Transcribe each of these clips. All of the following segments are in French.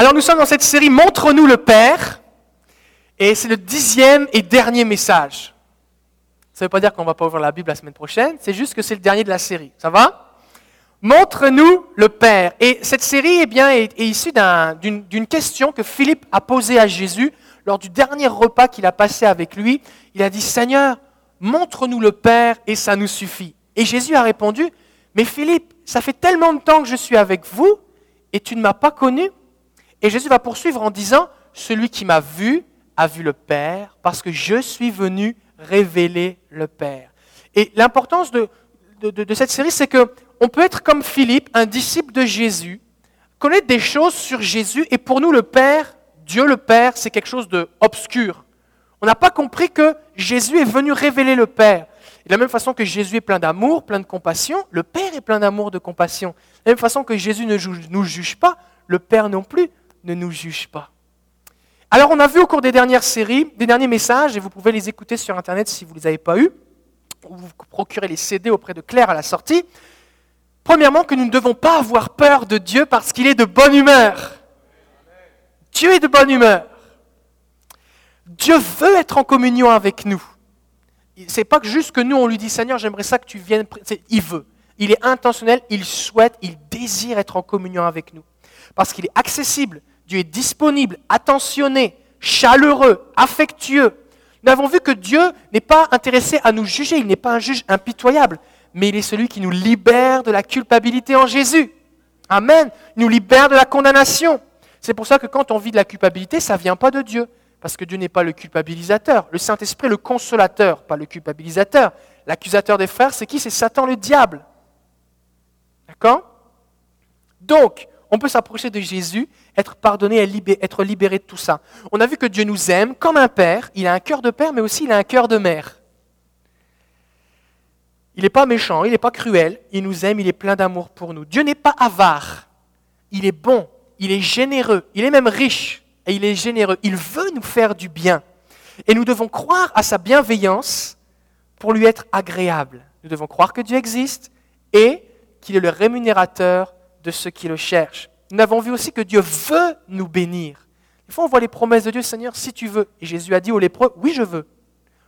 Alors nous sommes dans cette série Montre-nous le Père, et c'est le dixième et dernier message. Ça ne veut pas dire qu'on ne va pas ouvrir la Bible la semaine prochaine, c'est juste que c'est le dernier de la série. Ça va? Montre-nous le Père. Et cette série eh bien, est, issue d'une question que Philippe a posée à Jésus lors du dernier repas qu'il a passé avec lui. Il a dit, Seigneur, montre-nous le Père et ça nous suffit. Et Jésus a répondu, mais Philippe, ça fait tellement de temps que je suis avec vous et tu ne m'as pas connu. Et Jésus va poursuivre en disant, celui qui m'a vu a vu le Père, parce que je suis venu révéler le Père. Et l'importance de, cette série, c'est qu'on peut être comme Philippe, un disciple de Jésus, connaître des choses sur Jésus, et pour nous, le Père, Dieu le Père, c'est quelque chose d'obscur. On n'a pas compris que Jésus est venu révéler le Père. de la même façon que Jésus est plein d'amour, plein de compassion, le Père est plein d'amour, de compassion. De la même façon que Jésus ne nous juge pas, le Père non plus ne nous juge pas. Alors on a vu au cours des dernières séries, des derniers messages, et vous pouvez les écouter sur Internet si vous ne les avez pas eus, ou vous procurez les CD auprès de Claire à la sortie. Premièrement, que nous ne devons pas avoir peur de Dieu parce qu'il est de bonne humeur. Dieu est de bonne humeur. Dieu veut être en communion avec nous. C'est pas juste que nous on lui dit Seigneur, j'aimerais ça que tu viennes. Il veut. Il est intentionnel, il souhaite, il désire être en communion avec nous parce qu'il est accessible, Dieu est disponible, attentionné, chaleureux, affectueux. Nous avons vu que Dieu n'est pas intéressé à nous juger, il n'est pas un juge impitoyable, mais il est celui qui nous libère de la culpabilité en Jésus. Amen. Il nous libère de la condamnation. C'est pour ça que quand on vit de la culpabilité, ça ne vient pas de Dieu, parce que Dieu n'est pas le culpabilisateur. Le Saint-Esprit le consolateur, pas le culpabilisateur. L'accusateur des frères, c'est qui? C'est Satan le diable. D'accord? Donc, on peut s'approcher de Jésus, être pardonné, être libéré de tout ça. On a vu que Dieu nous aime comme un père. Il a un cœur de père, mais aussi il a un cœur de mère. Il n'est pas méchant, il n'est pas cruel, il nous aime, il est plein d'amour pour nous. Dieu n'est pas avare, il est bon, il est généreux, il est même riche et il est généreux. Il veut nous faire du bien. Et nous devons croire à sa bienveillance pour lui être agréable. Nous devons croire que Dieu existe et qu'il est le rémunérateur de ceux qui le cherchent. Nous avons vu aussi que Dieu veut nous bénir. Des fois, on voit les promesses de Dieu, Seigneur, si tu veux. Et Jésus a dit aux lépreux, oui, je veux.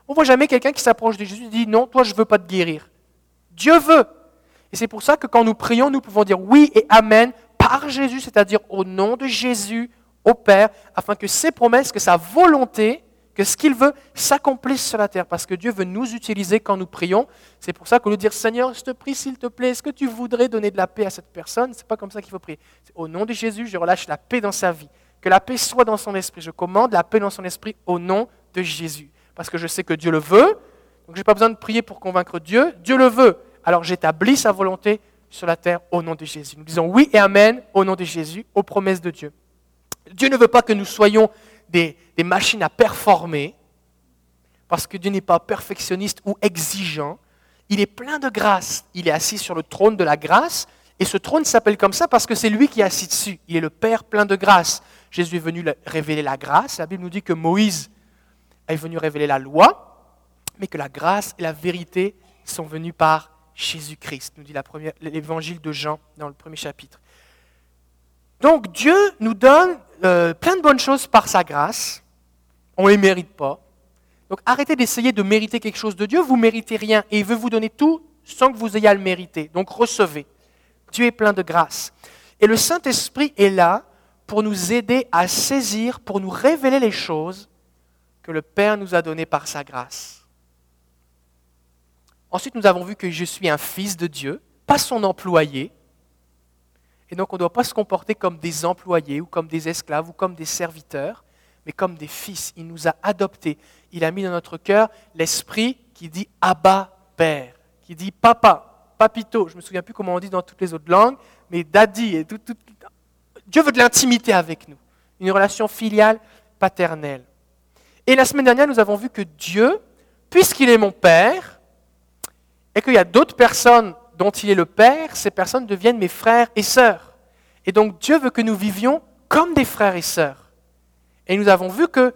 On ne voit jamais quelqu'un qui s'approche de Jésus et dit, non, toi, je ne veux pas te guérir. Dieu veut. Et c'est pour ça que quand nous prions, nous pouvons dire oui et amen par Jésus, c'est-à-dire au nom de Jésus, au Père, afin que ses promesses, que sa volonté que ce qu'il veut s'accomplisse sur la terre, parce que Dieu veut nous utiliser quand nous prions. C'est pour ça qu'on nous dire Seigneur, je te prie, s'il te plaît, est-ce que tu voudrais donner de la paix à cette personne? C'est pas comme ça qu'il faut prier. Au nom de Jésus, je relâche la paix dans sa vie. Que la paix soit dans son esprit. Je commande la paix dans son esprit au nom de Jésus. Parce que je sais que Dieu le veut. Donc je n'ai pas besoin de prier pour convaincre Dieu. Dieu le veut. Alors j'établis sa volonté sur la terre au nom de Jésus. Nous disons oui et amen au nom de Jésus, aux promesses de Dieu. Dieu ne veut pas que nous soyons des, machines à performer, parce que Dieu n'est pas perfectionniste ou exigeant. Il est plein de grâce. Il est assis sur le trône de la grâce. Et ce trône s'appelle comme ça parce que c'est lui qui est assis dessus. Il est le Père plein de grâce. Jésus est venu révéler la grâce. La Bible nous dit que Moïse est venu révéler la loi, mais que la grâce et la vérité sont venues par Jésus-Christ, nous dit l'évangile de Jean dans le premier chapitre. Donc Dieu nous donne euh, plein de bonnes choses par sa grâce. On ne les mérite pas. Donc arrêtez d'essayer de mériter quelque chose de Dieu. Vous ne méritez rien et il veut vous donner tout sans que vous ayez à le mériter. Donc recevez. Dieu est plein de grâce. Et le Saint-Esprit est là pour nous aider à saisir, pour nous révéler les choses que le Père nous a données par sa grâce. Ensuite, nous avons vu que je suis un fils de Dieu, pas son employé, et donc on ne doit pas se comporter comme des employés ou comme des esclaves ou comme des serviteurs, mais comme des fils. Il nous a adoptés. Il a mis dans notre cœur l'esprit qui dit Abba, Père, qui dit Papa, Papito. Je ne me souviens plus comment on dit dans toutes les autres langues, mais Daddy. Dieu veut de l'intimité avec nous, une relation filiale, paternelle. Et la semaine dernière, nous avons vu que Dieu, puisqu'il est mon Père, et qu'il y a d'autres personnes dont il est le Père, ces personnes deviennent mes frères et sœurs. Et donc Dieu veut que nous vivions comme des frères et sœurs. Et nous avons vu que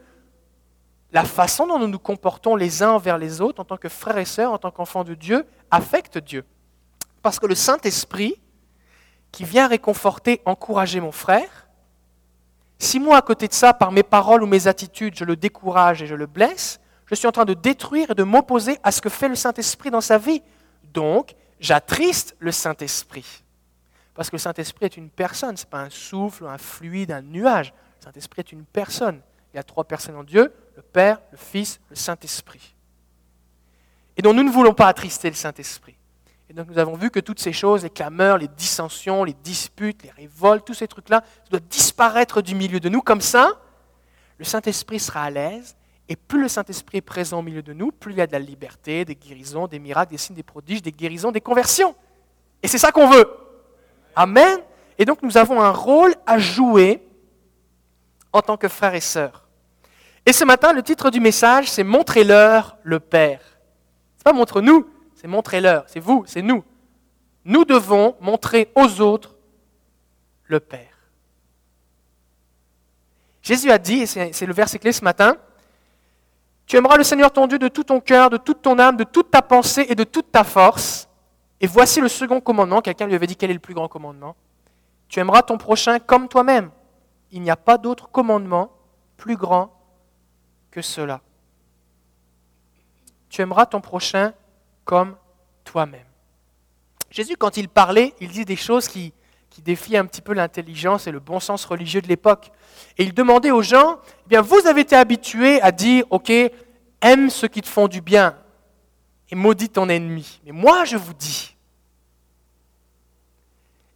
la façon dont nous nous comportons les uns envers les autres en tant que frères et sœurs, en tant qu'enfants de Dieu, affecte Dieu. Parce que le Saint-Esprit, qui vient réconforter, encourager mon frère, Si moi, à côté de ça, par mes paroles ou mes attitudes, je le décourage et je le blesse, je suis en train de détruire et de m'opposer à ce que fait le Saint-Esprit dans sa vie. Donc, j'attriste le Saint-Esprit. Parce que le Saint-Esprit est une personne, ce n'est pas un souffle, un fluide, un nuage. Le Saint-Esprit est une personne. Il y a trois personnes en Dieu, le Père, le Fils, le Saint-Esprit. Et donc nous ne voulons pas attrister le Saint-Esprit. Et donc nous avons vu que toutes ces choses, les clameurs, les dissensions, les disputes, les révoltes, tous ces trucs-là, doivent disparaître du milieu de nous. Comme ça, le Saint-Esprit sera à l'aise. Et plus le Saint-Esprit est présent au milieu de nous, plus il y a de la liberté, des guérisons, des miracles, des signes, des prodiges, des guérisons, des conversions. Et c'est ça qu'on veut. Amen. Et donc nous avons un rôle à jouer en tant que frères et sœurs. Et ce matin, le titre du message, c'est Montrez-leur le Père. Ce n'est pas montre-nous, c'est montrez-leur. C'est vous, c'est nous. Nous devons montrer aux autres le Père. Jésus a dit, et c'est le verset clé ce matin, tu aimeras le Seigneur ton Dieu de tout ton cœur, de toute ton âme, de toute ta pensée et de toute ta force. Et voici le second commandement. Quelqu'un lui avait dit quel est le plus grand commandement Tu aimeras ton prochain comme toi-même. Il n'y a pas d'autre commandement plus grand que cela. Tu aimeras ton prochain comme toi-même. Jésus, quand il parlait, il dit des choses qui, qui défient un petit peu l'intelligence et le bon sens religieux de l'époque. Et il demandait aux gens, eh bien, vous avez été habitués à dire, OK, aime ceux qui te font du bien et maudis ton ennemi. Mais moi, je vous dis,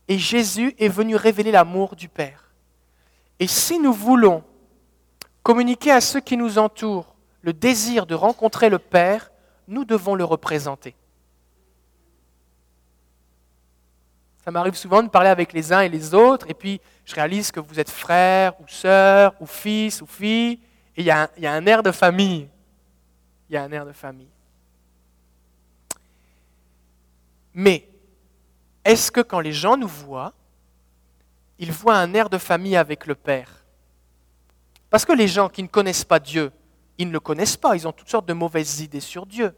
et Jésus est venu révéler l'amour du Père. Et si nous voulons communiquer à ceux qui nous entourent le désir de rencontrer le Père, nous devons le représenter. Ça m'arrive souvent de parler avec les uns et les autres, et puis je réalise que vous êtes frère ou sœur ou fils ou fille, et il y, a un, air de famille. Il y a un air de famille. Mais est-ce que quand les gens nous voient, ils voient un air de famille avec le Père? Parce que les gens qui ne connaissent pas Dieu, ils ne le connaissent pas, ils ont toutes sortes de mauvaises idées sur Dieu.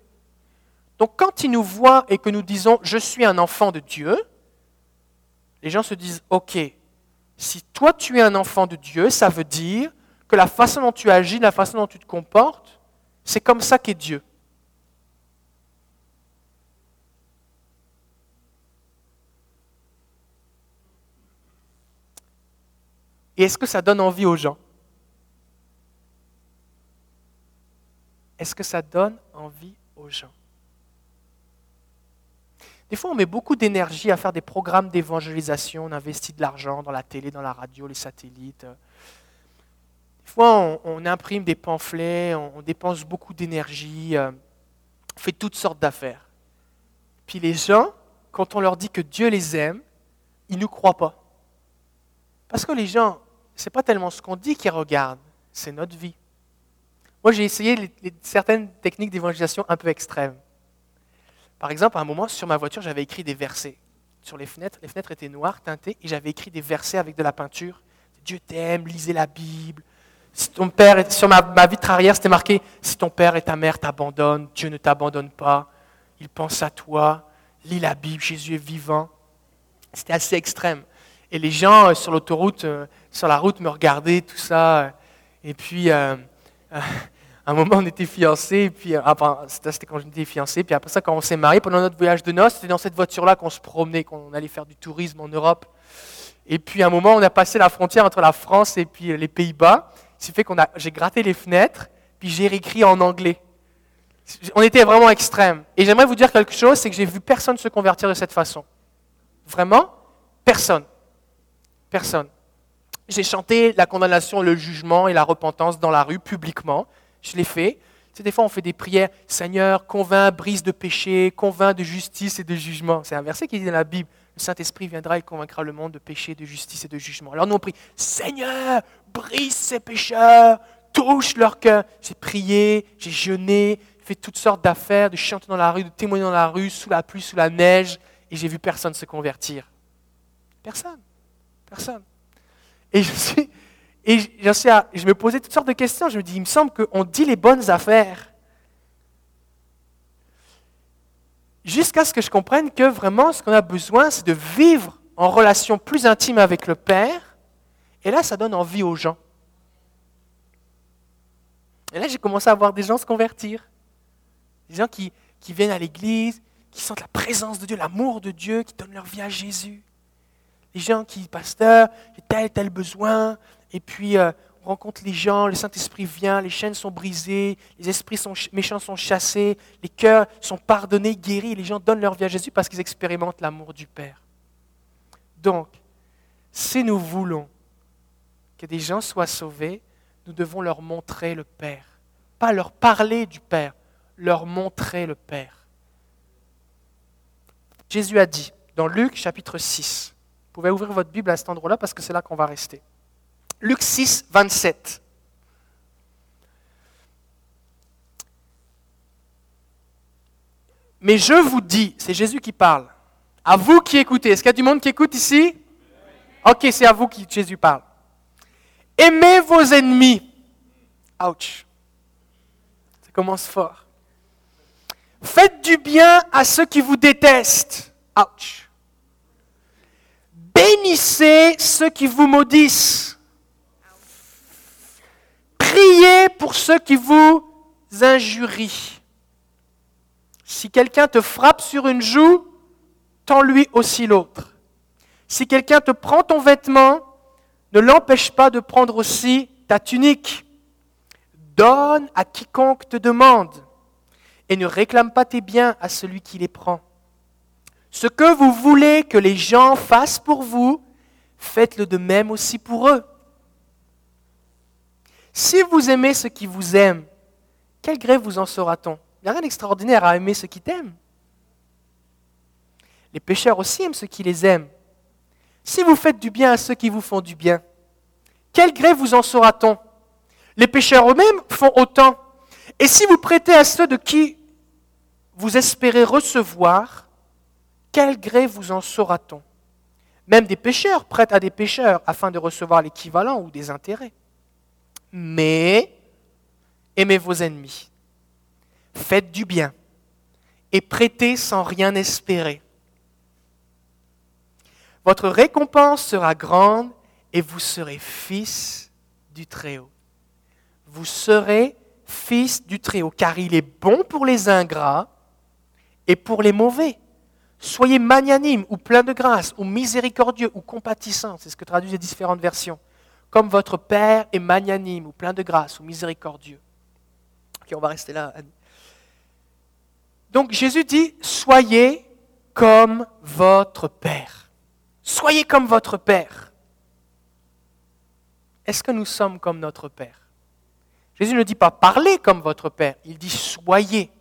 Donc quand ils nous voient et que nous disons ⁇ Je suis un enfant de Dieu ⁇ les gens se disent, OK, si toi tu es un enfant de Dieu, ça veut dire que la façon dont tu agis, la façon dont tu te comportes, c'est comme ça qu'est Dieu. Et est-ce que ça donne envie aux gens? Est-ce que ça donne envie aux gens? Des fois, on met beaucoup d'énergie à faire des programmes d'évangélisation, on investit de l'argent dans la télé, dans la radio, les satellites. Des fois, on, imprime des pamphlets, on, dépense beaucoup d'énergie, euh, on fait toutes sortes d'affaires. Puis les gens, quand on leur dit que Dieu les aime, ils ne croient pas. Parce que les gens, ce n'est pas tellement ce qu'on dit qu'ils regardent, c'est notre vie. Moi, j'ai essayé certaines techniques d'évangélisation un peu extrêmes. Par exemple, à un moment, sur ma voiture, j'avais écrit des versets. Sur les fenêtres, les fenêtres étaient noires, teintées, et j'avais écrit des versets avec de la peinture. Dieu t'aime, lisez la Bible. Si ton père, sur ma, vitre arrière, c'était marqué Si ton père et ta mère t'abandonnent, Dieu ne t'abandonne pas. Il pense à toi. Lis la Bible, Jésus est vivant. C'était assez extrême. Et les gens euh, sur l'autoroute, euh, sur la route, me regardaient, tout ça. Euh, et puis, un moment, on était fiancés, puis euh, c'était quand j'étais fiancé, puis après ça, quand on s'est mariés, pendant notre voyage de noces, c'était dans cette voiture-là qu'on se promenait, qu'on allait faire du tourisme en Europe. Et puis à un moment, on a passé la frontière entre la France et puis euh, les Pays-Bas. Ce qui fait qu'on a, j'ai gratté les fenêtres, puis j'ai réécrit en anglais. On était vraiment extrêmes. Et j'aimerais vous dire quelque chose, c'est que j'ai vu personne se convertir de cette façon. Vraiment, personne. Personne. J'ai chanté la condamnation, le jugement et la repentance dans la rue publiquement. Je l'ai fait. C'est des fois, on fait des prières. Seigneur, convainc, brise de péché, convainc de justice et de jugement. C'est un verset qui dit dans la Bible. Le Saint-Esprit viendra et convaincra le monde de péché, de justice et de jugement. Alors nous, on prie Seigneur, brise ces pécheurs, touche leur cœur. J'ai prié, j'ai jeûné, fait toutes sortes d'affaires, de chanter dans la rue, de témoigner dans la rue, sous la pluie, sous la neige, et j'ai vu personne se convertir. Personne. Personne. Et je suis, et je me posais toutes sortes de questions. Je me dis, il me semble qu'on dit les bonnes affaires. Jusqu'à ce que je comprenne que vraiment, ce qu'on a besoin, c'est de vivre en relation plus intime avec le Père Et là, ça donne envie aux gens. Et là, j'ai commencé à voir des gens se convertir. Des gens qui, qui viennent à l'église, qui sentent la présence de Dieu, l'amour de Dieu, qui donnent leur vie à Jésus. Les gens qui, pasteur, j'ai tel, tel besoin, et puis euh, on rencontre les gens, le Saint-Esprit vient, les chaînes sont brisées, les esprits sont, méchants sont chassés, les cœurs sont pardonnés, guéris, les gens donnent leur vie à Jésus parce qu'ils expérimentent l'amour du Père. Donc, si nous voulons que des gens soient sauvés, nous devons leur montrer le Père. Pas leur parler du Père, leur montrer le Père. Jésus a dit dans Luc chapitre 6, vous pouvez ouvrir votre Bible à cet endroit-là parce que c'est là qu'on va rester. Luc 6, 27. Mais je vous dis, c'est Jésus qui parle, à vous qui écoutez, est-ce qu'il y a du monde qui écoute ici? Ok, c'est à vous que Jésus parle. Aimez vos ennemis. Ouch. Ça commence fort. Faites du bien à ceux qui vous détestent. Ouch. Bénissez ceux qui vous maudissent. Priez pour ceux qui vous injurient. Si quelqu'un te frappe sur une joue, tends-lui aussi l'autre. Si quelqu'un te prend ton vêtement, ne l'empêche pas de prendre aussi ta tunique. Donne à quiconque te demande et ne réclame pas tes biens à celui qui les prend. Ce que vous voulez que les gens fassent pour vous, faites-le de même aussi pour eux. Si vous aimez ceux qui vous aiment, quel gré vous en saura-t-on Il n'y a rien d'extraordinaire à aimer ceux qui t'aiment. Les pécheurs aussi aiment ceux qui les aiment. Si vous faites du bien à ceux qui vous font du bien, quel gré vous en saura-t-on Les pécheurs eux-mêmes font autant. Et si vous prêtez à ceux de qui vous espérez recevoir, quel gré vous en saura-t-on Même des pécheurs prêtent à des pécheurs afin de recevoir l'équivalent ou des intérêts. Mais aimez vos ennemis, faites du bien et prêtez sans rien espérer votre récompense sera grande et vous serez fils du Très-Haut. Vous serez fils du Très-Haut, car il est bon pour les ingrats et pour les mauvais. Soyez magnanime ou plein de grâce ou miséricordieux ou compatissant, c'est ce que traduisent les différentes versions. Comme votre Père est magnanime ou plein de grâce ou miséricordieux. Ok, on va rester là. Donc Jésus dit, soyez comme votre Père. Soyez comme votre Père. Est-ce que nous sommes comme notre Père? Jésus ne dit pas parlez comme votre Père, il dit soyez.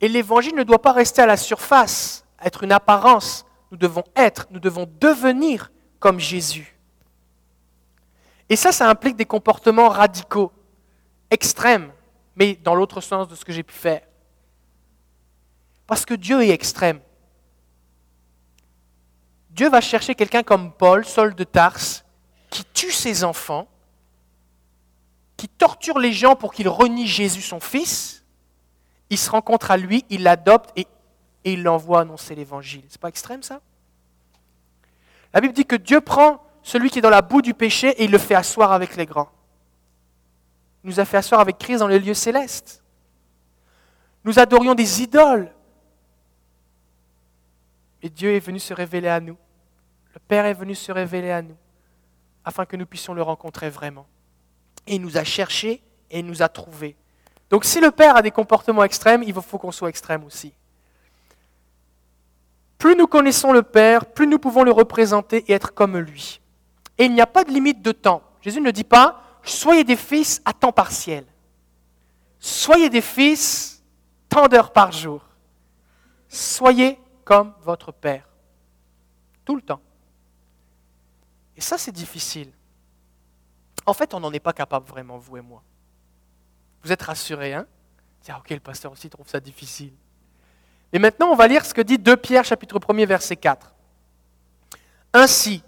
Et l'évangile ne doit pas rester à la surface, être une apparence. Nous devons être, nous devons devenir comme Jésus. Et ça, ça implique des comportements radicaux, extrêmes, mais dans l'autre sens de ce que j'ai pu faire. Parce que Dieu est extrême. Dieu va chercher quelqu'un comme Paul, Saul de Tarse, qui tue ses enfants, qui torture les gens pour qu'ils renient Jésus son fils. Il se rencontre à lui, il l'adopte et, il l'envoie annoncer l'évangile. C'est pas extrême ça? La Bible dit que Dieu prend celui qui est dans la boue du péché et il le fait asseoir avec les grands. Il nous a fait asseoir avec Christ dans les lieux célestes. Nous adorions des idoles. Et Dieu est venu se révéler à nous. Le Père est venu se révéler à nous afin que nous puissions le rencontrer vraiment. Et il nous a cherchés et il nous a trouvés. Donc si le Père a des comportements extrêmes, il faut qu'on soit extrême aussi. Plus nous connaissons le Père, plus nous pouvons le représenter et être comme lui. Et il n'y a pas de limite de temps. Jésus ne dit pas, soyez des fils à temps partiel. Soyez des fils tant d'heures par jour. Soyez comme votre Père. Tout le temps. Et ça, c'est difficile. En fait, on n'en est pas capable vraiment, vous et moi. Vous êtes rassurés, hein? Tiens, ok, le pasteur aussi trouve ça difficile. Et maintenant, on va lire ce que dit 2 Pierre, chapitre 1er, verset 4. Ainsi,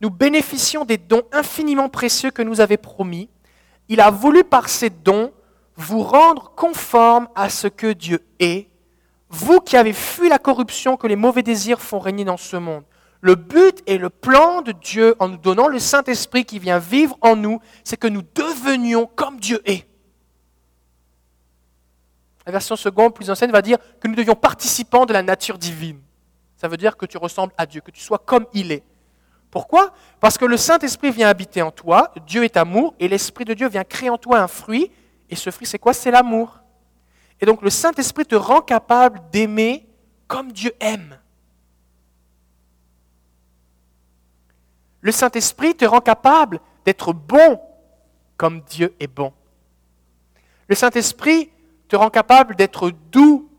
nous bénéficions des dons infiniment précieux que nous avait promis. Il a voulu par ces dons vous rendre conforme à ce que Dieu est vous qui avez fui la corruption que les mauvais désirs font régner dans ce monde, Le but et le plan de Dieu en nous donnant le Saint-Esprit qui vient vivre en nous, c'est que nous devenions comme Dieu est. La version seconde, plus ancienne, va dire que nous devions participants de la nature divine. Ça veut dire que tu ressembles à Dieu, que tu sois comme il est. Pourquoi? Parce que le Saint-Esprit vient habiter en toi, Dieu est amour, et l'Esprit de Dieu vient créer en toi un fruit, et ce fruit c'est quoi? C'est l'amour. Et donc le Saint-Esprit te rend capable d'aimer comme Dieu aime. Le Saint-Esprit te rend capable d'être bon comme Dieu est bon. Le Saint-Esprit te rend capable d'être doux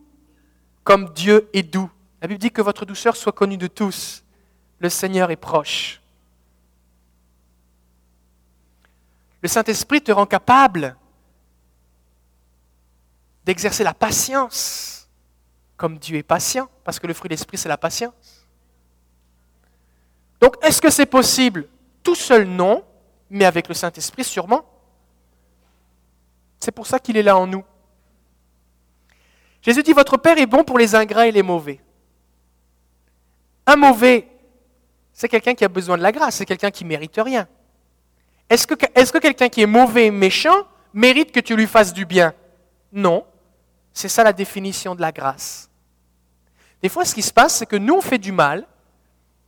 comme Dieu est doux. La Bible dit que votre douceur soit connue de tous. Le Seigneur est proche. Le Saint-Esprit te rend capable d'exercer la patience comme Dieu est patient, parce que le fruit de l'Esprit, c'est la patience. Donc, est-ce que c'est possible? Tout seul, non, mais avec le Saint-Esprit, sûrement. C'est pour ça qu'il est là en nous. Jésus dit, votre Père est bon pour les ingrats et les mauvais. Un mauvais, c'est quelqu'un qui a besoin de la grâce, c'est quelqu'un qui mérite rien. Est-ce que, quelqu'un qui est mauvais méchant mérite que tu lui fasses du bien? Non. C'est ça la définition de la grâce. Des fois, ce qui se passe, c'est que nous, on fait du mal,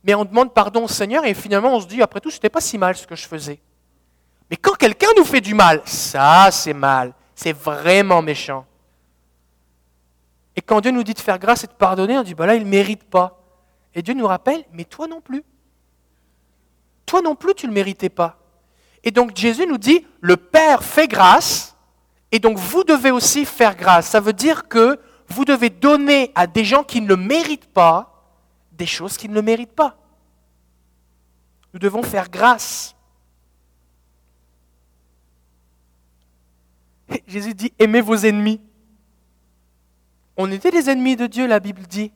mais on demande pardon au Seigneur et finalement, on se dit, après tout, ce n'était pas si mal ce que je faisais. Mais quand quelqu'un nous fait du mal, ça, c'est mal. C'est vraiment méchant. Et quand Dieu nous dit de faire grâce et de pardonner, on dit, bah là, il ne mérite pas. Et Dieu nous rappelle, mais toi non plus. Toi non plus, tu ne le méritais pas. Et donc Jésus nous dit, le Père fait grâce, et donc vous devez aussi faire grâce. Ça veut dire que vous devez donner à des gens qui ne le méritent pas des choses qu'ils ne le méritent pas. Nous devons faire grâce. Jésus dit, aimez vos ennemis. On était des ennemis de Dieu, la Bible dit.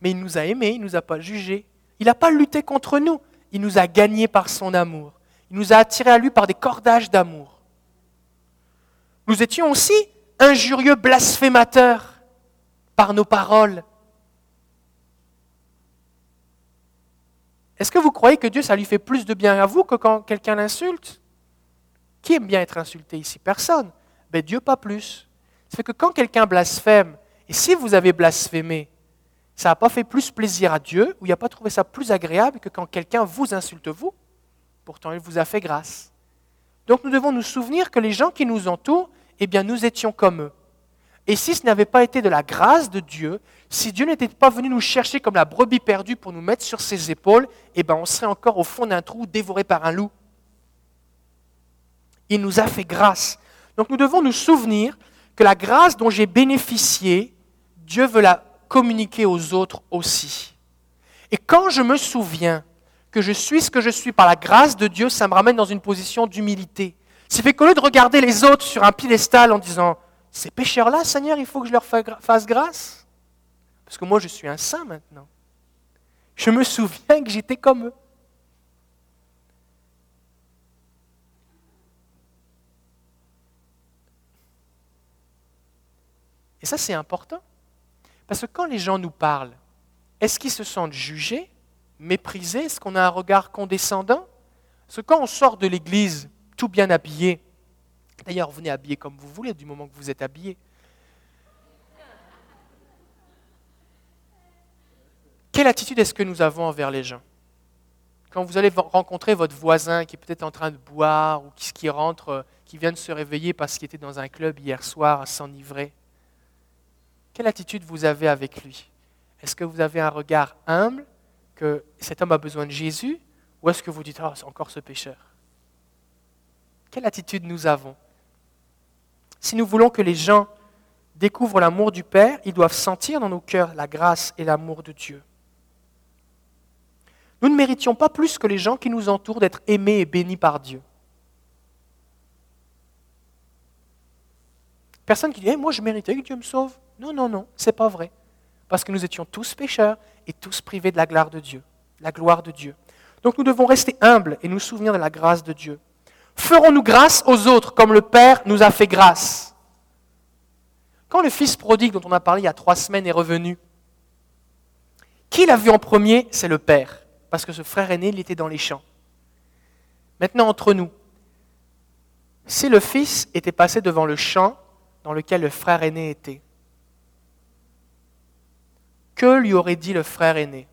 Mais il nous a aimés, il ne nous a pas jugés. Il n'a pas lutté contre nous. Il nous a gagnés par son amour. Il nous a attirés à lui par des cordages d'amour. Nous étions aussi injurieux blasphémateurs par nos paroles. Est-ce que vous croyez que Dieu, ça lui fait plus de bien à vous que quand quelqu'un l'insulte? Qui aime bien être insulté ici? Personne. Mais ben, Dieu, pas plus. Fait que quand quelqu'un blasphème, et si vous avez blasphémé, ça n'a pas fait plus plaisir à Dieu, ou il n'a pas trouvé ça plus agréable que quand quelqu'un vous insulte vous. Pourtant, il vous a fait grâce. Donc nous devons nous souvenir que les gens qui nous entourent, eh bien, nous étions comme eux. Et si ce n'avait pas été de la grâce de Dieu, si Dieu n'était pas venu nous chercher comme la brebis perdue pour nous mettre sur ses épaules, eh bien, on serait encore au fond d'un trou dévoré par un loup. Il nous a fait grâce. Donc nous devons nous souvenir que la grâce dont j'ai bénéficié, Dieu veut la communiquer aux autres aussi. Et quand je me souviens que je suis ce que je suis par la grâce de Dieu, ça me ramène dans une position d'humilité. C'est fait qu'au lieu de regarder les autres sur un piédestal en disant Ces pécheurs-là, Seigneur, il faut que je leur fasse grâce. Parce que moi, je suis un saint maintenant. Je me souviens que j'étais comme eux. Et ça, c'est important. Parce que quand les gens nous parlent, est-ce qu'ils se sentent jugés, méprisés? Est-ce qu'on a un regard condescendant? Parce que quand on sort de l'église tout bien habillé, d'ailleurs, venez habiller comme vous voulez du moment que vous êtes habillé, quelle attitude est-ce que nous avons envers les gens? Quand vous allez rencontrer votre voisin qui est peut-être en train de boire ou qui, rentre, qui vient de se réveiller parce qu'il était dans un club hier soir à s'enivrer, quelle attitude vous avez avec lui? Est-ce que vous avez un regard humble que cet homme a besoin de Jésus ou est-ce que vous dites, oh, c'est encore ce pécheur? Quelle attitude nous avons? Si nous voulons que les gens découvrent l'amour du Père, ils doivent sentir dans nos cœurs la grâce et l'amour de Dieu. Nous ne méritions pas plus que les gens qui nous entourent d'être aimés et bénis par Dieu. Personne qui dit Moi, je méritais que Dieu me sauve. Non, non, non, c'est pas vrai. Parce que nous étions tous pécheurs et tous privés de la gloire de Dieu. La gloire de Dieu. Donc nous devons rester humbles et nous souvenir de la grâce de Dieu. Ferons-nous grâce aux autres comme le Père nous a fait grâce? Quand le fils prodigue dont on a parlé il y a trois semaines est revenu, Qui l'a vu en premier? C'est le père, parce que ce frère aîné, il était dans les champs. Maintenant, entre nous, si le fils était passé devant le champ dans lequel le frère aîné était, que lui aurait dit le frère aîné?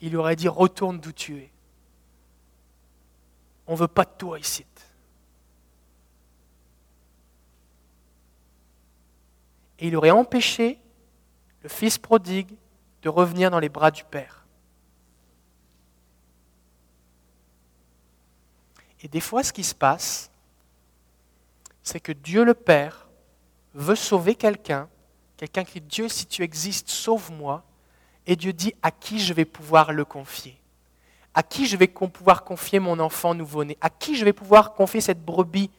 Il lui aurait dit Retourne d'où tu es. On ne veut pas de toi ici. Et il aurait empêché le fils prodigue de revenir dans les bras du Père. Et des fois, ce qui se passe, c'est que Dieu le Père veut sauver quelqu'un, quelqu'un qui dit Dieu, si tu existes, sauve-moi. Et Dieu dit à qui je vais pouvoir le confier? À qui je vais pouvoir confier mon enfant nouveau-né? À qui je vais pouvoir confier cette brebis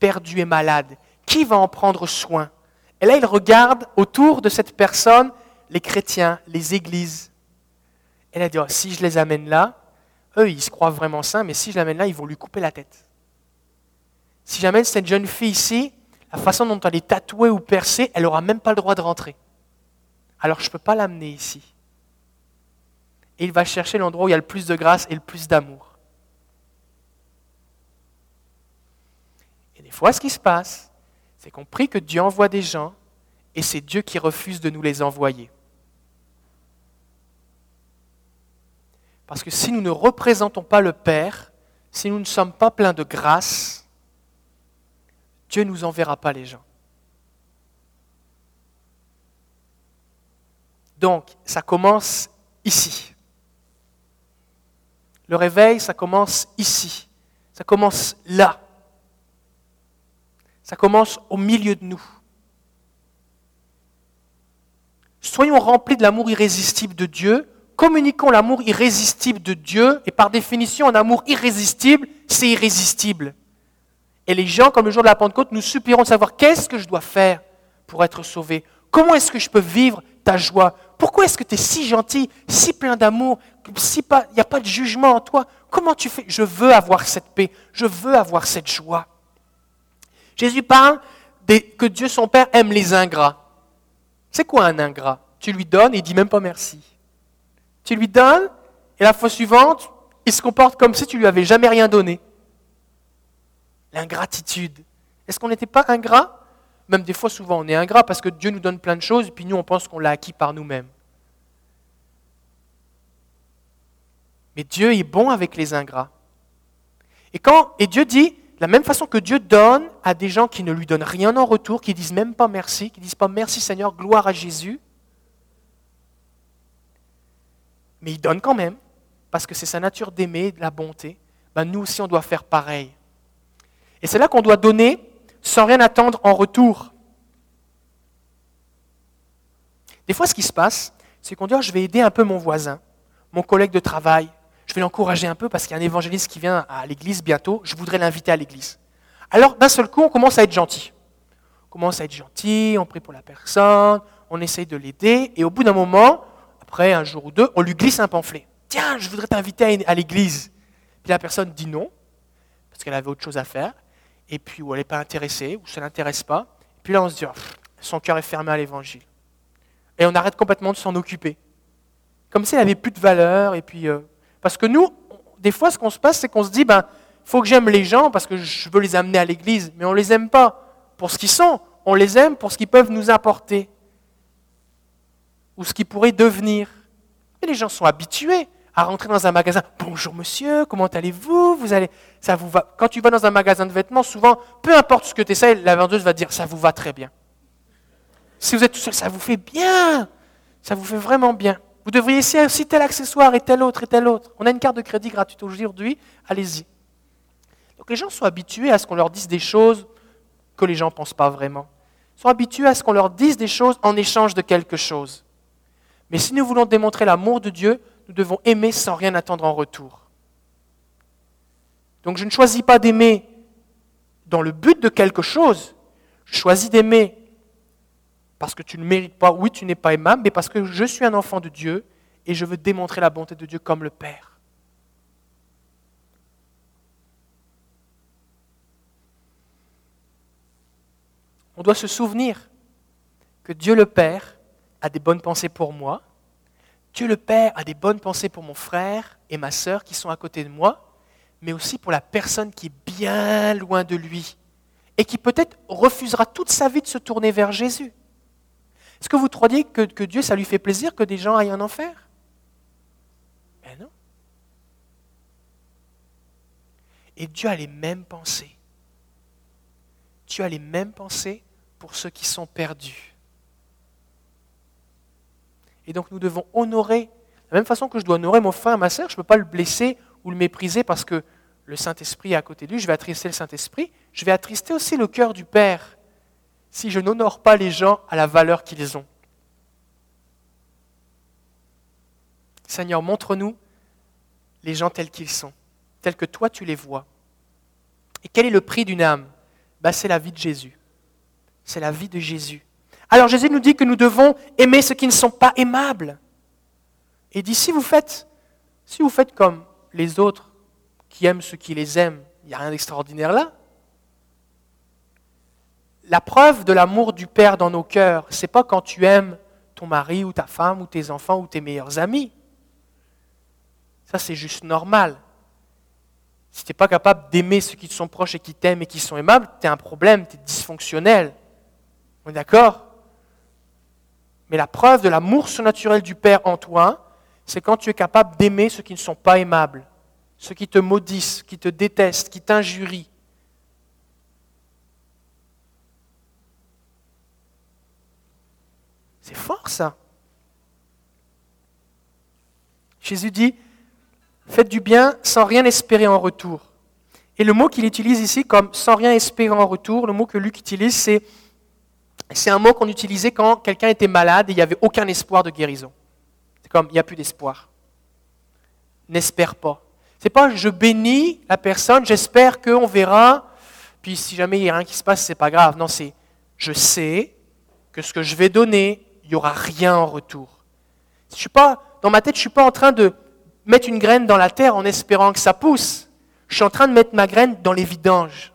perdue et malade? Qui va en prendre soin? Et là, il regarde autour de cette personne les chrétiens, les églises. Et là, il dit oh, si je les amène là, eux, ils se croient vraiment saints, mais si je l'amène là, ils vont lui couper la tête. Si j'amène cette jeune fille ici, la façon dont elle est tatouée ou percée, elle n'aura même pas le droit de rentrer. Alors je ne peux pas l'amener ici. Et il va chercher l'endroit où il y a le plus de grâce et le plus d'amour. Et des fois, ce qui se passe, c'est qu'on prie que Dieu envoie des gens et c'est Dieu qui refuse de nous les envoyer. Parce que si nous ne représentons pas le Père, si nous ne sommes pas pleins de grâce, Dieu ne nous enverra pas les gens. Donc, ça commence ici. Le réveil, ça commence ici. Ça commence là. Ça commence au milieu de nous. Soyons remplis de l'amour irrésistible de Dieu communiquons l'amour irrésistible de Dieu, et par définition, un amour irrésistible, c'est irrésistible. Et les gens, comme le jour de la Pentecôte, nous supplieront de savoir qu'est-ce que je dois faire pour être sauvé? Comment est-ce que je peux vivre ta joie? Pourquoi est-ce que tu es si gentil, si plein d'amour, il n'y a pas de jugement en toi? Comment tu fais? Je veux avoir cette paix, je veux avoir cette joie. Jésus parle que Dieu son Père aime les ingrats. C'est quoi un ingrat? Tu lui donnes et il dit même pas merci. Tu lui donnes, et la fois suivante, il se comporte comme si tu lui avais jamais rien donné. L'ingratitude. Est-ce qu'on n'était pas ingrat Même des fois, souvent, on est ingrat parce que Dieu nous donne plein de choses, et puis nous, on pense qu'on l'a acquis par nous-mêmes. Mais Dieu est bon avec les ingrats. Et, quand, et Dieu dit, la même façon que Dieu donne à des gens qui ne lui donnent rien en retour, qui disent même pas merci, qui disent pas merci Seigneur, gloire à Jésus, mais il donne quand même, parce que c'est sa nature d'aimer, de la bonté, ben nous aussi on doit faire pareil. Et c'est là qu'on doit donner sans rien attendre en retour. Des fois, ce qui se passe, c'est qu'on dit oh, je vais aider un peu mon voisin, mon collègue de travail, je vais l'encourager un peu parce qu'il y a un évangéliste qui vient à l'église bientôt, je voudrais l'inviter à l'église. Alors, d'un seul coup, on commence à être gentil. On commence à être gentil, on prie pour la personne, on essaye de l'aider, et au bout d'un moment, après un jour ou deux, on lui glisse un pamphlet. Tiens, je voudrais t'inviter à l'église. Puis la personne dit non, parce qu'elle avait autre chose à faire, et puis ou elle n'est pas intéressée, ou ça ne l'intéresse pas. Et puis là, on se dit, son cœur est fermé à l'évangile. Et on arrête complètement de s'en occuper. Comme si elle n'avait plus de valeur. Et puis, euh, parce que nous, des fois, ce qu'on se passe, c'est qu'on se dit, ben, faut que j'aime les gens parce que je veux les amener à l'église. Mais on ne les aime pas pour ce qu'ils sont. On les aime pour ce qu'ils peuvent nous apporter ou ce qui pourrait devenir. Et les gens sont habitués à rentrer dans un magasin. Bonjour monsieur, comment allez-vous? Vous allez, ça vous va? Quand tu vas dans un magasin de vêtements, souvent, peu importe ce que tu essaies, la vendeuse va dire ça vous va très bien. Si vous êtes tout seul, ça vous fait bien. Ça vous fait vraiment bien. Vous devriez essayer aussi tel accessoire et tel autre et tel autre. On a une carte de crédit gratuite aujourd'hui, allez-y. Donc les gens sont habitués à ce qu'on leur dise des choses que les gens ne pensent pas vraiment. Ils sont habitués à ce qu'on leur dise des choses en échange de quelque chose. Mais si nous voulons démontrer l'amour de Dieu, nous devons aimer sans rien attendre en retour. Donc je ne choisis pas d'aimer dans le but de quelque chose. Je choisis d'aimer parce que tu ne mérites pas, oui, tu n'es pas aimable, mais parce que je suis un enfant de Dieu et je veux démontrer la bonté de Dieu comme le Père. On doit se souvenir que Dieu le Père a des bonnes pensées pour moi, Dieu le Père a des bonnes pensées pour mon frère et ma sœur qui sont à côté de moi, mais aussi pour la personne qui est bien loin de lui et qui peut-être refusera toute sa vie de se tourner vers Jésus. Est-ce que vous croyez que, Dieu, ça lui fait plaisir que des gens aillent en enfer? Ben non. Et Dieu a les mêmes pensées. Dieu a les mêmes pensées pour ceux qui sont perdus. Et donc nous devons honorer, de la même façon que je dois honorer mon frère, ma sœur, je ne peux pas le blesser ou le mépriser parce que le Saint-Esprit est à côté de lui, je vais attrister le Saint-Esprit, je vais attrister aussi le cœur du Père si je n'honore pas les gens à la valeur qu'ils ont. Seigneur, montre-nous les gens tels qu'ils sont, tels que toi tu les vois. Et quel est le prix d'une âme? Bah, C'est la vie de Jésus. C'est la vie de Jésus. Alors Jésus nous dit que nous devons aimer ceux qui ne sont pas aimables. Et dit, si vous faites, si vous faites comme les autres qui aiment ceux qui les aiment, il n'y a rien d'extraordinaire là. La preuve de l'amour du Père dans nos cœurs, c'est pas quand tu aimes ton mari ou ta femme ou tes enfants ou tes meilleurs amis. Ça, c'est juste normal. Si tu n'es pas capable d'aimer ceux qui te sont proches et qui t'aiment et qui sont aimables, tu as un problème, tu es dysfonctionnel. On est d'accord? Mais la preuve de l'amour surnaturel du Père en toi, c'est quand tu es capable d'aimer ceux qui ne sont pas aimables, ceux qui te maudissent, qui te détestent, qui t'injurient. C'est fort ça. Jésus dit, faites du bien sans rien espérer en retour. Et le mot qu'il utilise ici comme sans rien espérer en retour, le mot que Luc utilise, c'est c'est un mot qu'on utilisait quand quelqu'un était malade et il n'y avait aucun espoir de guérison. C'est comme, il n'y a plus d'espoir. N'espère pas. C'est pas je bénis la personne, j'espère qu'on verra, puis si jamais il n'y a rien qui se passe, c'est pas grave. Non, c'est je sais que ce que je vais donner, il n'y aura rien en retour. Je suis pas, dans ma tête, je ne suis pas en train de mettre une graine dans la terre en espérant que ça pousse. Je suis en train de mettre ma graine dans les vidanges.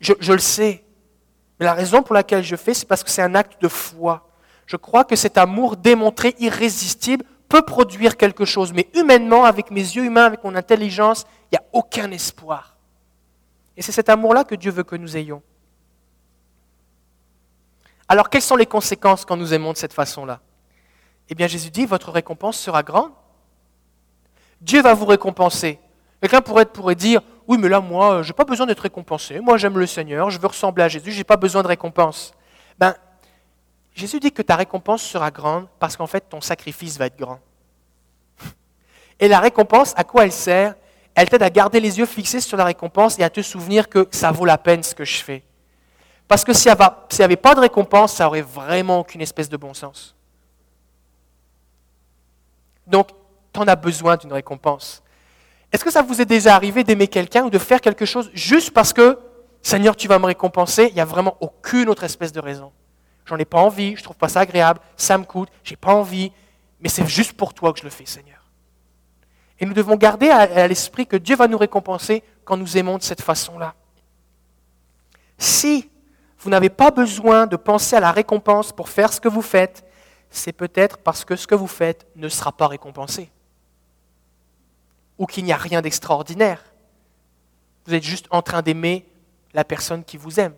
je le sais. Mais la raison pour laquelle je fais, c'est parce que c'est un acte de foi. Je crois que cet amour démontré, irrésistible, peut produire quelque chose. Mais humainement, avec mes yeux humains, avec mon intelligence, il n'y a aucun espoir. Et c'est cet amour-là que Dieu veut que nous ayons. Alors, quelles sont les conséquences quand nous aimons de cette façon-là? Eh bien, Jésus dit, votre récompense sera grande. Dieu va vous récompenser. Quelqu'un pourrait, pourrait dire, oui, mais là, moi, je n'ai pas besoin d'être récompensé. Moi, j'aime le Seigneur, je veux ressembler à Jésus, je n'ai pas besoin de récompense. Ben, Jésus dit que ta récompense sera grande parce qu'en fait, ton sacrifice va être grand. Et la récompense, à quoi elle sert? Elle t'aide à garder les yeux fixés sur la récompense et à te souvenir que ça vaut la peine ce que je fais. Parce que s'il n'y avait pas de récompense, ça aurait vraiment aucune espèce de bon sens. Donc, tu en as besoin d'une récompense. Est-ce que ça vous est déjà arrivé d'aimer quelqu'un ou de faire quelque chose juste parce que, Seigneur, tu vas me récompenser? Il n'y a vraiment aucune autre espèce de raison. J'en ai pas envie, je trouve pas ça agréable, ça me coûte, j'ai pas envie, mais c'est juste pour toi que je le fais, Seigneur. Et nous devons garder à, l'esprit que Dieu va nous récompenser quand nous aimons de cette façon-là. Si vous n'avez pas besoin de penser à la récompense pour faire ce que vous faites, c'est peut-être parce que ce que vous faites ne sera pas récompensé ou qu'il n'y a rien d'extraordinaire. Vous êtes juste en train d'aimer la personne qui vous aime.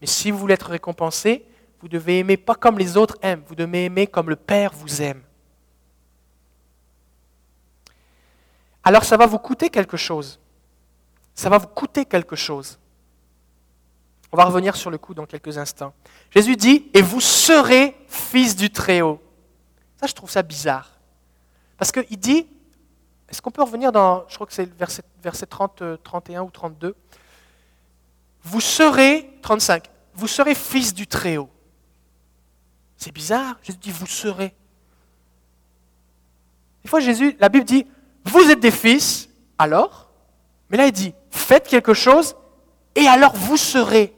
Mais si vous voulez être récompensé, vous devez aimer pas comme les autres aiment, vous devez aimer comme le Père vous aime. Alors ça va vous coûter quelque chose. Ça va vous coûter quelque chose. On va revenir sur le coup dans quelques instants. Jésus dit, et vous serez fils du Très-Haut. Ça, je trouve ça bizarre. Parce qu'il dit, est-ce qu'on peut revenir dans, je crois que c'est verset, verset 30, 31 ou 32 Vous serez, 35, vous serez fils du Très-Haut. C'est bizarre, Jésus dit vous serez. Des fois, Jésus, la Bible dit, vous êtes des fils, alors, mais là il dit, faites quelque chose, et alors vous serez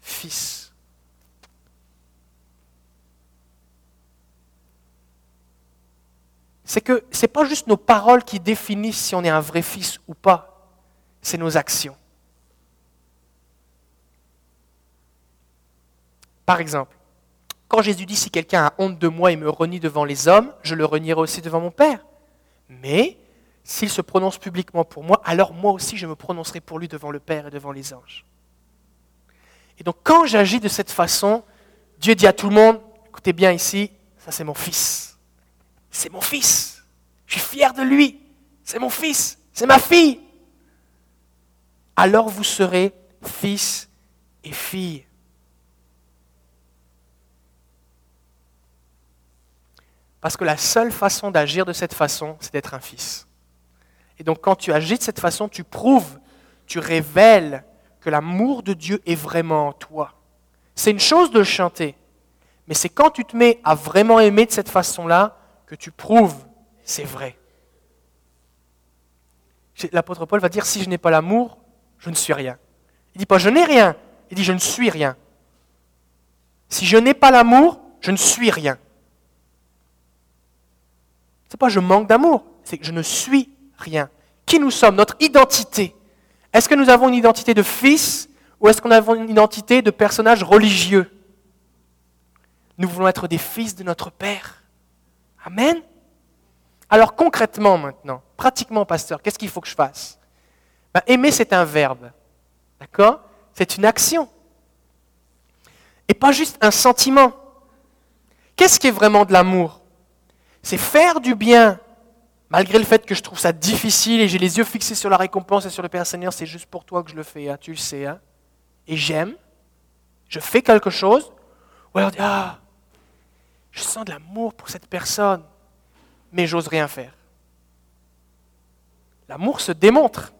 fils. C'est que ce n'est pas juste nos paroles qui définissent si on est un vrai fils ou pas, c'est nos actions. Par exemple, quand Jésus dit si quelqu'un a honte de moi et me renie devant les hommes, je le renierai aussi devant mon Père. Mais s'il se prononce publiquement pour moi, alors moi aussi je me prononcerai pour lui devant le Père et devant les anges. Et donc quand j'agis de cette façon, Dieu dit à tout le monde, écoutez bien ici, ça c'est mon fils. C'est mon fils. Je suis fier de lui. C'est mon fils. C'est ma fille. Alors vous serez fils et filles. Parce que la seule façon d'agir de cette façon, c'est d'être un fils. Et donc quand tu agis de cette façon, tu prouves, tu révèles que l'amour de Dieu est vraiment en toi. C'est une chose de le chanter, mais c'est quand tu te mets à vraiment aimer de cette façon-là que tu prouves c'est vrai. L'apôtre Paul va dire si je n'ai pas l'amour, je ne suis rien. Il dit pas je n'ai rien, il dit je ne suis rien. Si je n'ai pas l'amour, je ne suis rien. C'est pas je manque d'amour, c'est que je ne suis rien. Qui nous sommes, notre identité? Est-ce que nous avons une identité de fils ou est-ce qu'on a une identité de personnage religieux? Nous voulons être des fils de notre Père. Amen. Alors concrètement maintenant, pratiquement pasteur, qu'est-ce qu'il faut que je fasse? Ben, Aimer, c'est un verbe. D'accord? C'est une action. Et pas juste un sentiment. Qu'est-ce qui est vraiment de l'amour? C'est faire du bien Malgré le fait que je trouve ça difficile et j'ai les yeux fixés sur la récompense et sur le Père Seigneur, c'est juste pour toi que je le fais, hein, tu le sais. Hein. Et j'aime, je fais quelque chose, ou alors ah, je sens de l'amour pour cette personne, mais j'ose rien faire. L'amour se démontre.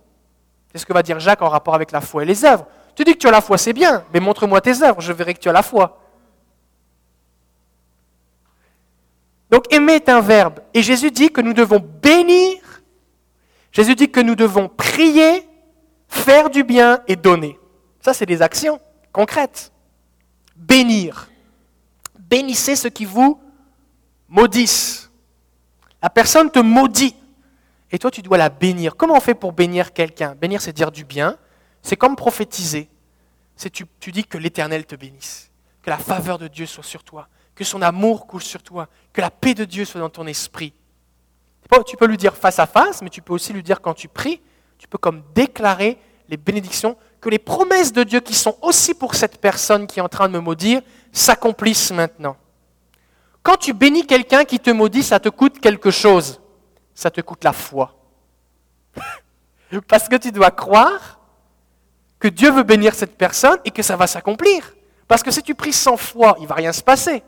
C'est ce que va dire Jacques en rapport avec la foi et les œuvres. Tu dis que tu as la foi, c'est bien, mais montre-moi tes œuvres, je verrai que tu as la foi. Donc aimer est un verbe. Et Jésus dit que nous devons bénir. Jésus dit que nous devons prier, faire du bien et donner. Ça, c'est des actions concrètes. Bénir. Bénissez ceux qui vous maudissent. La personne te maudit. Et toi, tu dois la bénir. Comment on fait pour bénir quelqu'un? Bénir, c'est dire du bien. C'est comme prophétiser. C'est tu, tu dis que l'Éternel te bénisse. Que la faveur de Dieu soit sur toi que son amour coule sur toi, que la paix de Dieu soit dans ton esprit. Tu peux lui dire face à face, mais tu peux aussi lui dire quand tu pries, tu peux comme déclarer les bénédictions, que les promesses de Dieu qui sont aussi pour cette personne qui est en train de me maudire s'accomplissent maintenant. Quand tu bénis quelqu'un qui te maudit, ça te coûte quelque chose. Ça te coûte la foi. Parce que tu dois croire que Dieu veut bénir cette personne et que ça va s'accomplir. Parce que si tu pries sans foi, il ne va rien se passer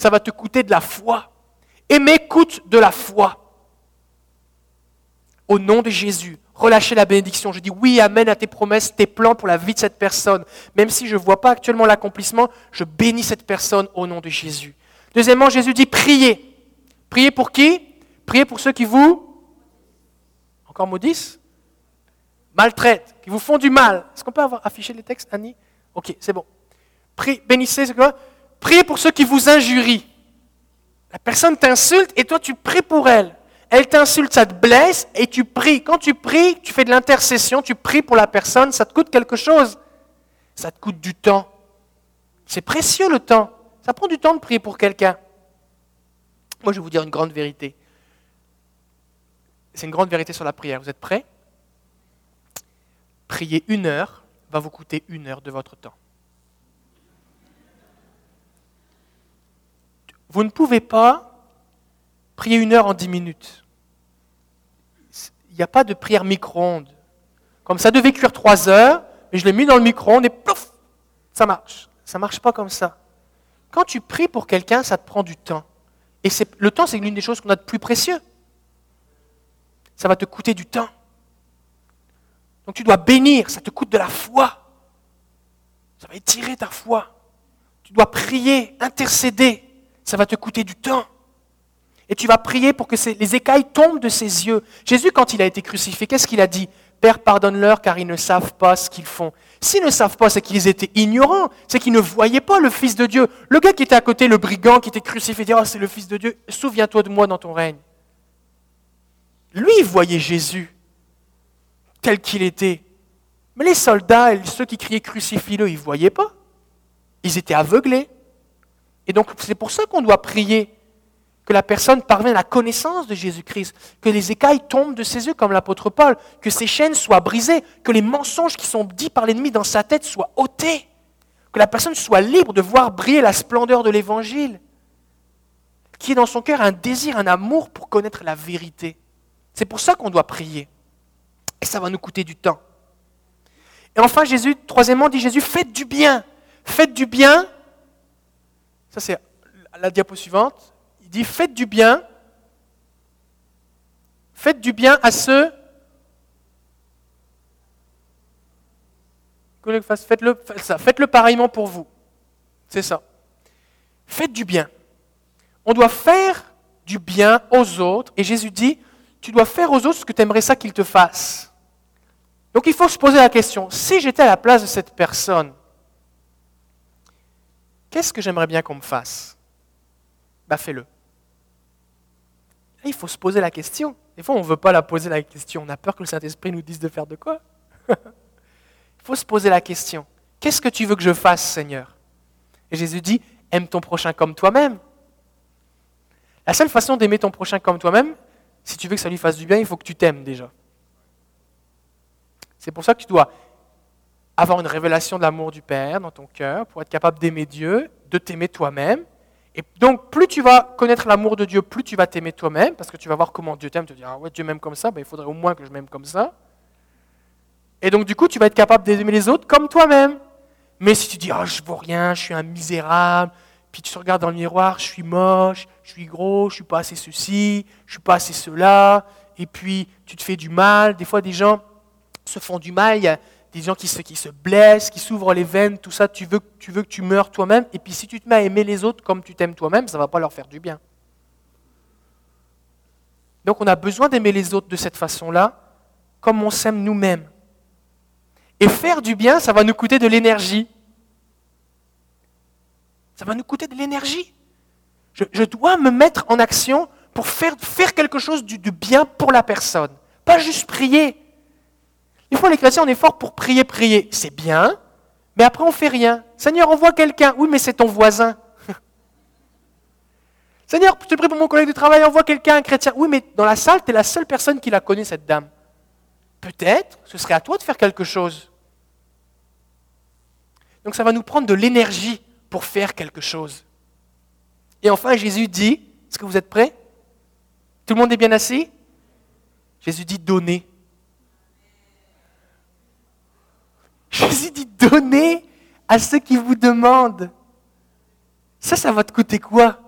ça va te coûter de la foi. Aimer coûte de la foi. Au nom de Jésus, relâchez la bénédiction. Je dis oui, amen à tes promesses, tes plans pour la vie de cette personne. Même si je ne vois pas actuellement l'accomplissement, je bénis cette personne au nom de Jésus. Deuxièmement, Jésus dit priez. Priez pour qui? Priez pour ceux qui vous, encore maudissent, maltraitent, qui vous font du mal. Est-ce qu'on peut avoir affiché les textes, Annie? Ok, c'est bon. bénissez, c'est quoi? Priez pour ceux qui vous injurient. La personne t'insulte et toi tu pries pour elle. Elle t'insulte, ça te blesse et tu pries. Quand tu pries, tu fais de l'intercession, tu pries pour la personne, ça te coûte quelque chose. Ça te coûte du temps. C'est précieux le temps. Ça prend du temps de prier pour quelqu'un. Moi, je vais vous dire une grande vérité. C'est une grande vérité sur la prière. Vous êtes prêts? Prier une heure va vous coûter une heure de votre temps. Vous ne pouvez pas prier une heure en dix minutes. Il n'y a pas de prière micro-ondes. Comme ça devait cuire trois heures, mais je l'ai mis dans le micro-ondes et plouf, ça marche. Ça ne marche pas comme ça. Quand tu pries pour quelqu'un, ça te prend du temps. Et le temps, c'est l'une des choses qu'on a de plus précieux. Ça va te coûter du temps. Donc tu dois bénir, ça te coûte de la foi. Ça va étirer ta foi. Tu dois prier, intercéder ça va te coûter du temps. Et tu vas prier pour que les écailles tombent de ses yeux. Jésus, quand il a été crucifié, qu'est-ce qu'il a dit? Père, pardonne-leur car ils ne savent pas ce qu'ils font. S'ils ne savent pas, c'est qu'ils étaient ignorants, c'est qu'ils ne voyaient pas le Fils de Dieu. Le gars qui était à côté, le brigand qui était crucifié, dit, oh, c'est le Fils de Dieu, souviens-toi de moi dans ton règne. Lui, il voyait Jésus tel qu'il était. Mais les soldats, ceux qui criaient crucifie-le, ils ne voyaient pas. Ils étaient aveuglés. Et donc c'est pour ça qu'on doit prier que la personne parvienne à la connaissance de Jésus-Christ, que les écailles tombent de ses yeux comme l'apôtre Paul, que ses chaînes soient brisées, que les mensonges qui sont dits par l'ennemi dans sa tête soient ôtés, que la personne soit libre de voir briller la splendeur de l'Évangile, qui est dans son cœur un désir, un amour pour connaître la vérité. C'est pour ça qu'on doit prier. Et ça va nous coûter du temps. Et enfin, Jésus, troisièmement, dit Jésus, faites du bien. Faites du bien. Ça, c'est la diapo suivante. Il dit, faites du bien. Faites du bien à ceux. Faites-le faites pareillement pour vous. C'est ça. Faites du bien. On doit faire du bien aux autres. Et Jésus dit, tu dois faire aux autres ce que tu aimerais ça qu'ils te fassent. Donc il faut se poser la question, si j'étais à la place de cette personne, qu'est-ce que j'aimerais bien qu'on me fasse? Bah fais-le. Il faut se poser la question. Des fois, on ne veut pas la poser la question. On a peur que le Saint-Esprit nous dise de faire de quoi Il faut se poser la question. Qu'est-ce que tu veux que je fasse, Seigneur? Et Jésus dit, aime ton prochain comme toi-même. La seule façon d'aimer ton prochain comme toi-même, si tu veux que ça lui fasse du bien, il faut que tu t'aimes déjà. C'est pour ça que tu dois avoir une révélation de l'amour du Père dans ton cœur pour être capable d'aimer Dieu, de t'aimer toi-même. Et donc, plus tu vas connaître l'amour de Dieu, plus tu vas t'aimer toi-même, parce que tu vas voir comment Dieu t'aime. Tu vas dire, ah ouais, Dieu m'aime comme ça, ben, il faudrait au moins que je m'aime comme ça. Et donc, du coup, tu vas être capable d'aimer les autres comme toi-même. Mais si tu dis, ah, je ne vaux rien, je suis un misérable, puis tu te regardes dans le miroir, je suis moche, je suis gros, je suis pas assez ceci, je suis pas assez cela, et puis tu te fais du mal. Des fois, des gens se font du mal, il y a des gens qui se, blessent, qui s'ouvrent les veines, tout ça, tu veux, que tu meurs toi-même, et puis si tu te mets à aimer les autres comme tu t'aimes toi-même, ça ne va pas leur faire du bien. Donc on a besoin d'aimer les autres de cette façon-là, comme on s'aime nous-mêmes. Et faire du bien, ça va nous coûter de l'énergie. Ça va nous coûter de l'énergie. Je, dois me mettre en action pour faire, faire quelque chose du, bien pour la personne. Pas juste prier. Des fois, les chrétiens, on est fort pour prier, prier. C'est bien, mais après, on fait rien. Seigneur, envoie quelqu'un. Oui, mais c'est ton voisin. Seigneur, je te prie pour mon collègue de travail, envoie quelqu'un, un chrétien. Oui, mais dans la salle, tu es la seule personne qui la connaît, cette dame. Peut-être, ce serait à toi de faire quelque chose. Donc ça va nous prendre de l'énergie pour faire quelque chose. Et enfin, Jésus dit, est-ce que vous êtes prêts? Tout le monde est bien assis? Jésus dit, donnez. Jésus dit, donnez à ceux qui vous demandent. Ça, ça va te coûter quoi?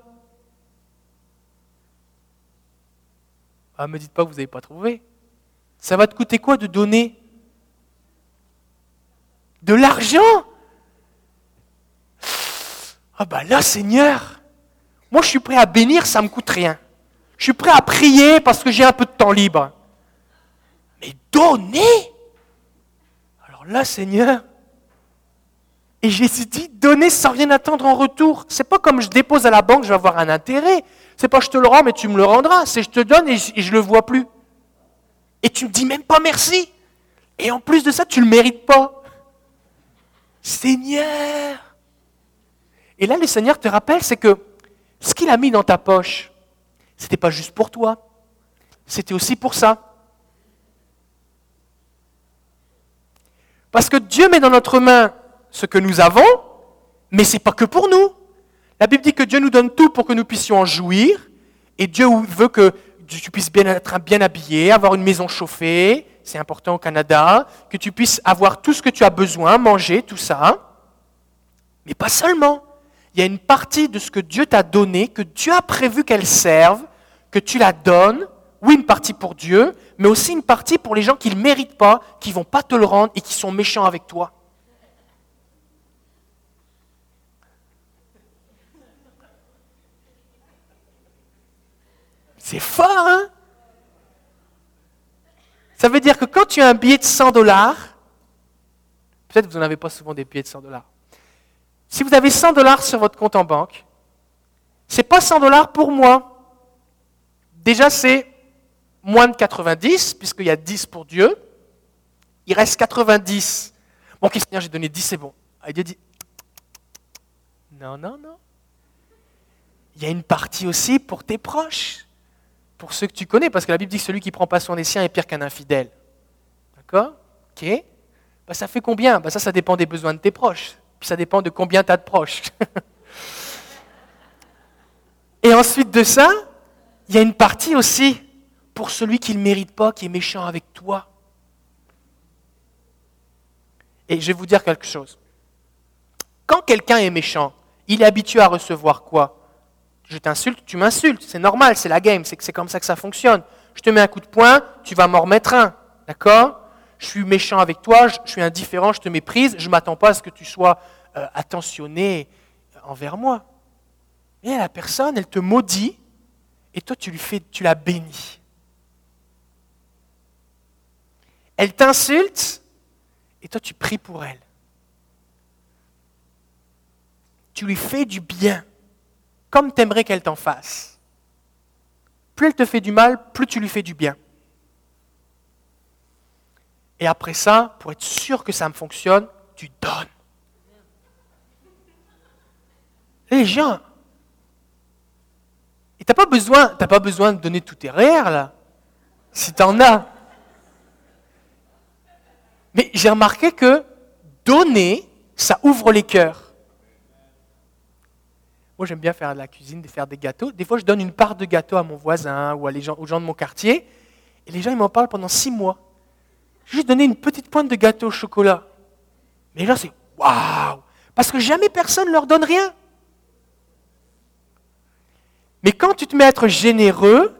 Ah, me dites pas que vous n'avez pas trouvé. Ça va te coûter quoi de donner? De l'argent? Ah ben là, Seigneur, moi je suis prêt à bénir, ça ne me coûte rien. Je suis prêt à prier parce que j'ai un peu de temps libre. Mais donner Alors là, Seigneur, et Jésus dit, donner sans rien attendre en retour. C'est pas comme je dépose à la banque, je vais avoir un intérêt. C'est pas je te le rends, mais tu me le rendras. C'est je te donne et je, ne le vois plus. Et tu me dis même pas merci. Et en plus de ça, tu le mérites pas. Seigneur, et là, le Seigneur te rappelle, c'est que ce qu'il a mis dans ta poche, ce n'était pas juste pour toi, c'était aussi pour ça. Parce que Dieu met dans notre main ce que nous avons, mais ce n'est pas que pour nous. La Bible dit que Dieu nous donne tout pour que nous puissions en jouir, et Dieu veut que tu puisses bien être bien habillé, avoir une maison chauffée, c'est important au Canada, que tu puisses avoir tout ce que tu as besoin, manger, tout ça. Mais pas seulement il y a une partie de ce que Dieu t'a donné, que Dieu a prévu qu'elle serve, que tu la donnes, oui, une partie pour Dieu, mais aussi une partie pour les gens qui ne méritent pas, qui ne vont pas te le rendre et qui sont méchants avec toi. C'est fort, hein? Ça veut dire que quand tu as un billet de 100 dollars, peut-être que vous n'en avez pas souvent des billets de 100 dollars, si vous avez 100 dollars sur votre compte en banque, ce n'est pas 100 dollars pour moi. Déjà, c'est moins de 90, puisqu'il y a 10 pour Dieu. Il reste 90. Bon, ok, Seigneur, j'ai donné 10, c'est bon. Et Dieu dit, Non, non, non. Il y a une partie aussi pour tes proches, pour ceux que tu connais, parce que la Bible dit que celui qui prend pas soin des siens est pire qu'un infidèle. D'accord? Ok bah, Ça fait combien? Bah, Ça, ça dépend des besoins de tes proches. Puis ça dépend de combien tu as de proches. Et ensuite de ça, il y a une partie aussi pour celui qui ne mérite pas, qui est méchant avec toi. Et je vais vous dire quelque chose. Quand quelqu'un est méchant, il est habitué à recevoir quoi? Je t'insulte, tu m'insultes. C'est normal, c'est la game, c'est comme ça que ça fonctionne. Je te mets un coup de poing, tu vas m'en remettre un. D'accord? Je suis méchant avec toi, je, suis indifférent, je te méprise, je ne m'attends pas à ce que tu sois euh, attentionné envers moi. Et la personne, elle te maudit, et toi, tu, lui fais, tu la bénis. Elle t'insulte, et toi, tu pries pour elle. Tu lui fais du bien, comme tu aimerais qu'elle t'en fasse. Plus elle te fait du mal, plus tu lui fais du bien. Et après ça, pour être sûr que ça me fonctionne, tu donnes. Les gens, et t'as pas besoin, pas besoin de donner tous tes là, si tu en as. Mais j'ai remarqué que donner, ça ouvre les cœurs. Moi, j'aime bien faire de la cuisine, faire des gâteaux. Des fois, je donne une part de gâteau à mon voisin ou les gens, aux gens de mon quartier. Et les gens, ils m'en parlent pendant six mois. J'ai juste donné une petite pointe de gâteau au chocolat. Mais là, c'est waouh Parce que jamais personne ne leur donne rien. Mais quand tu te mets à être généreux,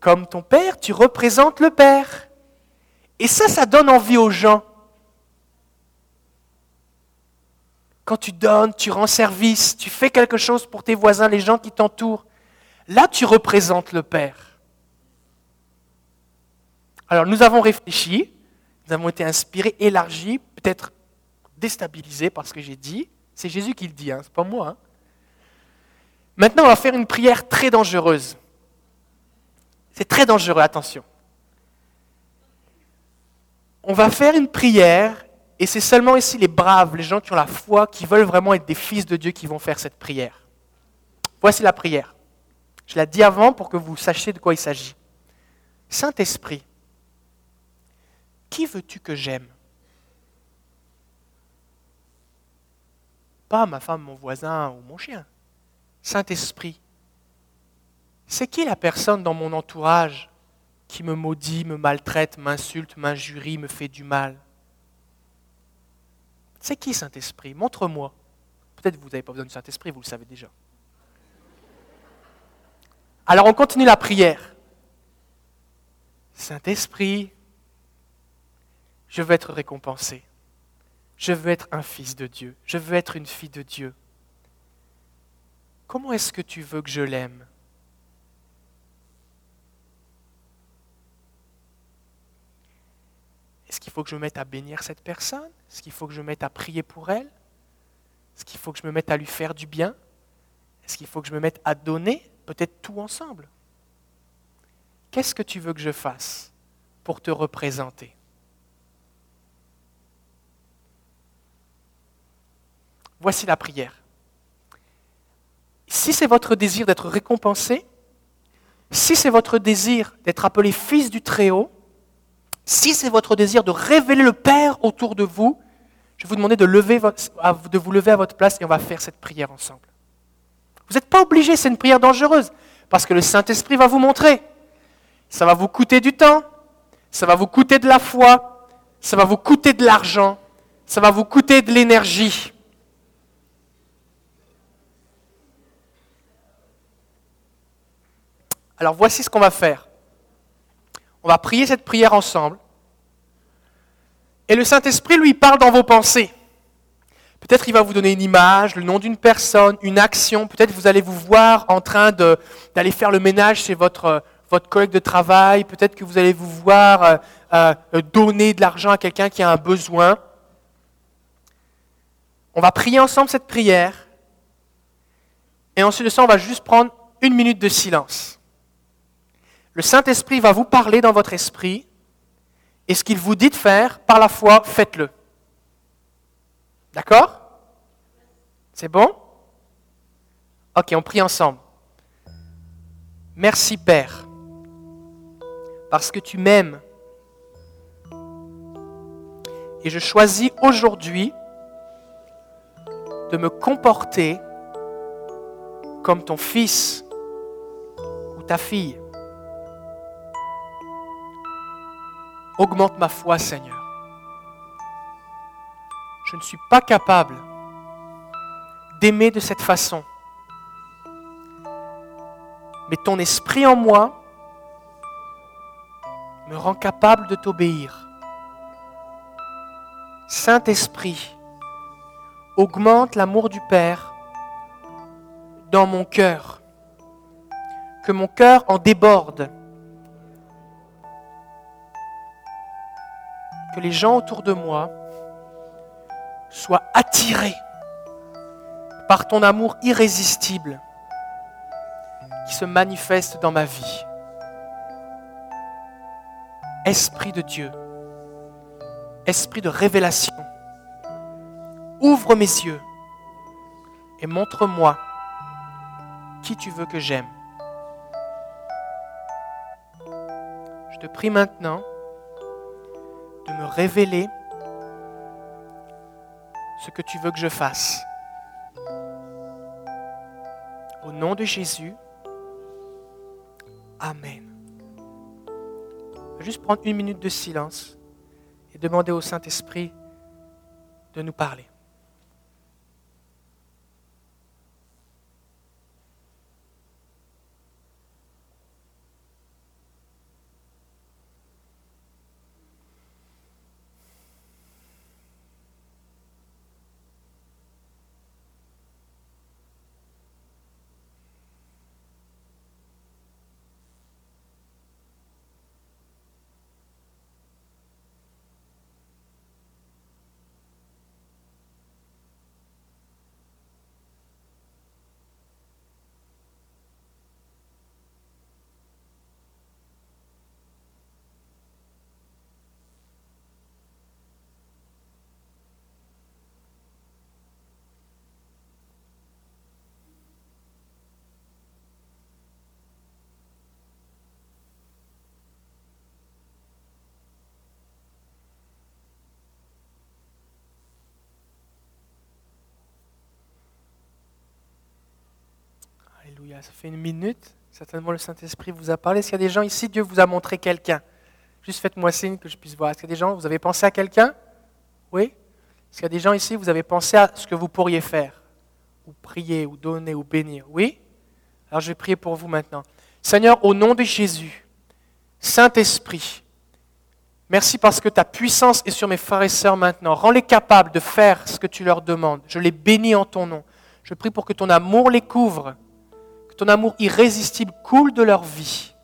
comme ton Père, tu représentes le Père. Et ça, ça donne envie aux gens. Quand tu donnes, tu rends service, tu fais quelque chose pour tes voisins, les gens qui t'entourent, là tu représentes le Père. Alors nous avons réfléchi, nous avons été inspirés, élargis, peut-être déstabilisés par ce que j'ai dit. C'est Jésus qui le dit, hein, c'est pas moi. Hein. Maintenant, on va faire une prière très dangereuse. C'est très dangereux, attention. On va faire une prière, et c'est seulement ici les braves, les gens qui ont la foi, qui veulent vraiment être des fils de Dieu, qui vont faire cette prière. Voici la prière. Je la dis avant pour que vous sachiez de quoi il s'agit. Saint-Esprit, qui veux-tu que j'aime? Pas ma femme, mon voisin ou mon chien. Saint-Esprit, c'est qui la personne dans mon entourage qui me maudit, me maltraite, m'insulte, m'injurie, me fait du mal? C'est qui Saint-Esprit? Montre-moi. Peut-être que vous n'avez pas besoin du Saint-Esprit, vous le savez déjà. Alors on continue la prière. Saint-Esprit, je veux être récompensé. Je veux être un fils de Dieu. Je veux être une fille de Dieu. Comment est-ce que tu veux que je l'aime Est-ce qu'il faut que je me mette à bénir cette personne Est-ce qu'il faut que je me mette à prier pour elle Est-ce qu'il faut que je me mette à lui faire du bien Est-ce qu'il faut que je me mette à donner Peut-être tout ensemble. Qu'est-ce que tu veux que je fasse pour te représenter? Voici la prière. Si c'est votre désir d'être récompensé, si c'est votre désir d'être appelé fils du Très-Haut, si c'est votre désir de révéler le Père autour de vous, je vais vous demander de, vous lever à votre place et on va faire cette prière ensemble. Vous n'êtes pas obligé, c'est une prière dangereuse, parce que le Saint-Esprit va vous montrer. Ça va vous coûter du temps, ça va vous coûter de la foi, ça va vous coûter de l'argent, ça va vous coûter de l'énergie. Alors voici ce qu'on va faire. On va prier cette prière ensemble. Et le Saint-Esprit lui parle dans vos pensées. Peut-être il va vous donner une image, le nom d'une personne, une action. Peut-être vous allez vous voir en train d'aller faire le ménage chez votre, votre collègue de travail. Peut-être que vous allez vous voir euh, euh, donner de l'argent à quelqu'un qui a un besoin. On va prier ensemble cette prière. Et ensuite de ça, on va juste prendre une minute de silence. Le Saint-Esprit va vous parler dans votre esprit, et ce qu'il vous dit de faire, par la foi, faites-le. D'accord? C'est bon? Ok, on prie ensemble. Merci Père, parce que tu m'aimes. Et je choisis aujourd'hui de me comporter comme ton fils ou ta fille. Augmente ma foi, Seigneur. Je ne suis pas capable d'aimer de cette façon. Mais ton esprit en moi me rend capable de t'obéir. Saint-Esprit, augmente l'amour du Père dans mon cœur. Que mon cœur en déborde. Que les gens autour de moi soient attirés par ton amour irrésistible qui se manifeste dans ma vie. Esprit de Dieu, Esprit de révélation, ouvre mes yeux et montre-moi qui tu veux que j'aime. Je te prie maintenant de me révéler ce que tu veux que je fasse. Au nom de Jésus, Amen. Juste prendre une minute de silence et demander au Saint-Esprit de nous parler. Ça fait une minute. Certainement, le Saint-Esprit vous a parlé. Est-ce qu'il y a des gens ici Dieu vous a montré quelqu'un? Juste faites-moi signe que je puisse voir. Est-ce qu'il y a des gens Vous avez pensé à quelqu'un? Oui? Est-ce qu'il y a des gens ici Vous avez pensé à ce que vous pourriez faire? Ou prier, ou donner, ou bénir? Oui? Alors je vais prier pour vous maintenant. Seigneur, au nom de Jésus, Saint-Esprit, merci parce que ta puissance est sur mes frères et sœurs maintenant. Rends-les capables de faire ce que tu leur demandes. Je les bénis en ton nom. Je prie pour que ton amour les couvre ton amour irrésistible coule de leur vie.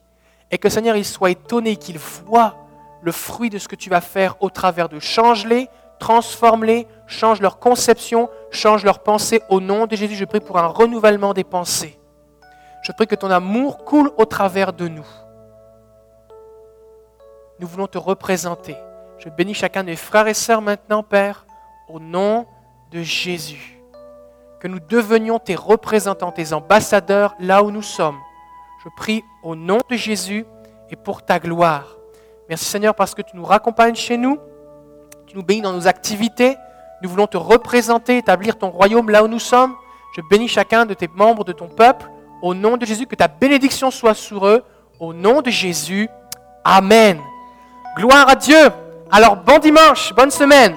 Et que Seigneur, ils soient étonnés, qu'ils voient le fruit de ce que tu vas faire au travers de change-les, transforme-les, change leur conception, change leurs pensées. Au nom de Jésus, je prie pour un renouvellement des pensées. Je prie que ton amour coule au travers de nous. Nous voulons te représenter. Je bénis chacun de mes frères et sœurs maintenant, Père, au nom de Jésus que nous devenions tes représentants, tes ambassadeurs là où nous sommes. Je prie au nom de Jésus et pour ta gloire. Merci Seigneur parce que tu nous raccompagnes chez nous, tu nous bénis dans nos activités. Nous voulons te représenter, établir ton royaume là où nous sommes. Je bénis chacun de tes membres de ton peuple. Au nom de Jésus, que ta bénédiction soit sur eux. Au nom de Jésus. Amen. Gloire à Dieu. Alors bon dimanche, bonne semaine.